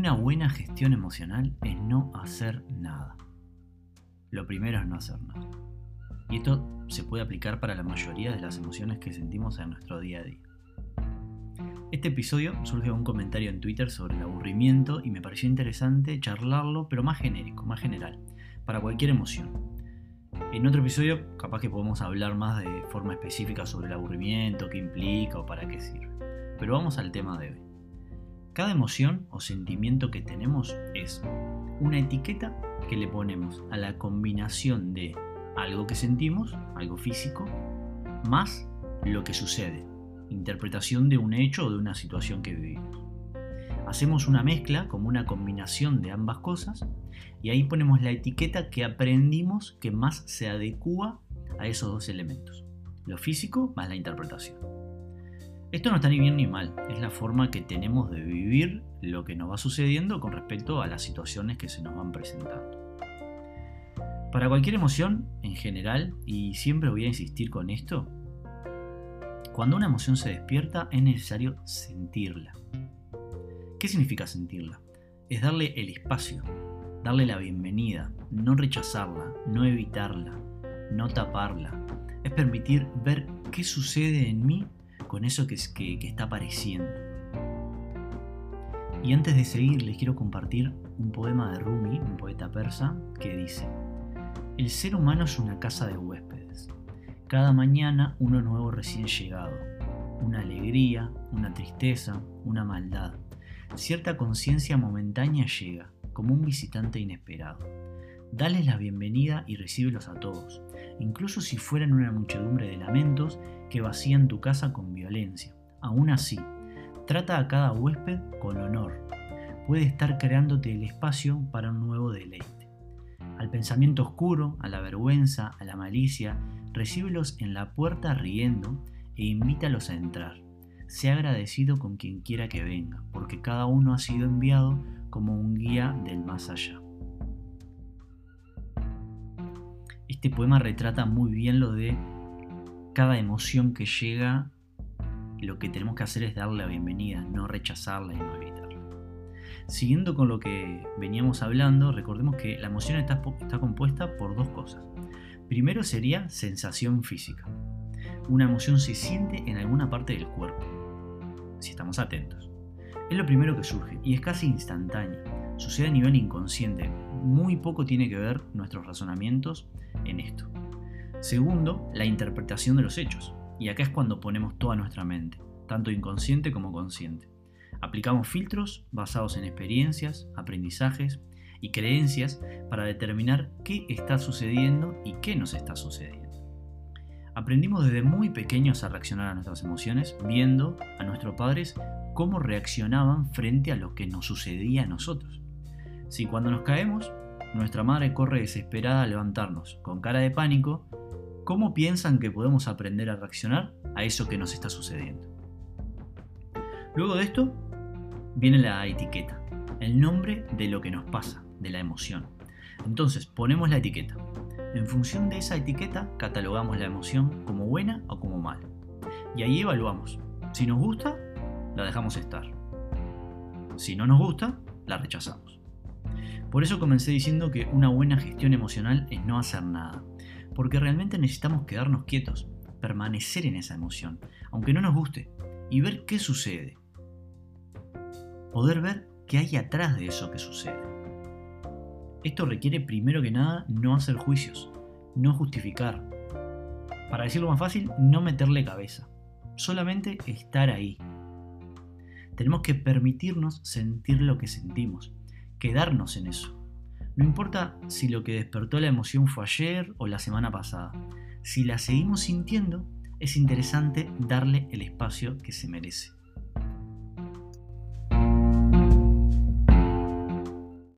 Una buena gestión emocional es no hacer nada. Lo primero es no hacer nada. Y esto se puede aplicar para la mayoría de las emociones que sentimos en nuestro día a día. Este episodio surge de un comentario en Twitter sobre el aburrimiento y me pareció interesante charlarlo, pero más genérico, más general, para cualquier emoción. En otro episodio capaz que podemos hablar más de forma específica sobre el aburrimiento, qué implica o para qué sirve. Pero vamos al tema de hoy. Cada emoción o sentimiento que tenemos es una etiqueta que le ponemos a la combinación de algo que sentimos, algo físico, más lo que sucede, interpretación de un hecho o de una situación que vivimos. Hacemos una mezcla como una combinación de ambas cosas y ahí ponemos la etiqueta que aprendimos que más se adecua a esos dos elementos, lo físico más la interpretación. Esto no está ni bien ni mal, es la forma que tenemos de vivir lo que nos va sucediendo con respecto a las situaciones que se nos van presentando. Para cualquier emoción, en general, y siempre voy a insistir con esto, cuando una emoción se despierta es necesario sentirla. ¿Qué significa sentirla? Es darle el espacio, darle la bienvenida, no rechazarla, no evitarla, no taparla. Es permitir ver qué sucede en mí con eso que, que, está apareciendo. Y antes de seguir les quiero compartir un poema de Rumi, un poeta persa, que dice, El ser humano es una casa de huéspedes. Cada mañana uno nuevo recién llegado. Una alegría, una tristeza, una maldad. Cierta conciencia momentánea llega, como un visitante inesperado. Dales la bienvenida y recíbelos a todos, incluso si fueran una muchedumbre de lamentos que vacían tu casa con violencia. Aún así, trata a cada huésped con honor. Puede estar creándote el espacio para un nuevo deleite. Al pensamiento oscuro, a la vergüenza, a la malicia, recíbelos en la puerta riendo e invítalos a entrar. Sea agradecido con quien quiera que venga, porque cada uno ha sido enviado como un guía del más allá. Este poema retrata muy bien lo de cada emoción que llega, lo que tenemos que hacer es darle la bienvenida, no rechazarla y no evitarla. Siguiendo con lo que veníamos hablando, recordemos que la emoción está, compuesta por dos cosas. Primero sería sensación física. Una emoción se siente en alguna parte del cuerpo, si estamos atentos. Es lo primero que surge y es casi instantáneo. Sucede a nivel inconsciente. Muy poco tiene que ver nuestros razonamientos en esto. Segundo, la interpretación de los hechos. Y acá es cuando ponemos toda nuestra mente, tanto inconsciente como consciente. Aplicamos filtros basados en experiencias, aprendizajes y creencias para determinar qué está sucediendo y qué nos está sucediendo. Aprendimos desde muy pequeños a reaccionar a nuestras emociones, viendo a nuestros padres cómo reaccionaban frente a lo que nos sucedía a nosotros. Si cuando nos caemos, nuestra madre corre desesperada a levantarnos, con cara de pánico, ¿cómo piensan que podemos aprender a reaccionar a eso que nos está sucediendo? Luego de esto, viene la etiqueta, el nombre de lo que nos pasa, de la emoción. Entonces, ponemos la etiqueta. En función de esa etiqueta, catalogamos la emoción como buena o como mala. Y ahí evaluamos. Si nos gusta, la dejamos estar. Si no nos gusta, la rechazamos. Por eso comencé diciendo que una buena gestión emocional es no hacer nada, porque realmente necesitamos quedarnos quietos, permanecer en esa emoción, aunque no nos guste, y ver qué sucede. Poder ver qué hay atrás de eso que sucede. Esto requiere primero que nada no hacer juicios, no justificar. Para decirlo más fácil, no meterle cabeza, solamente estar ahí. Tenemos que permitirnos sentir lo que sentimos, quedarnos en eso. No importa si lo que despertó la emoción fue ayer o la semana pasada. Si la seguimos sintiendo, es interesante darle el espacio que se merece.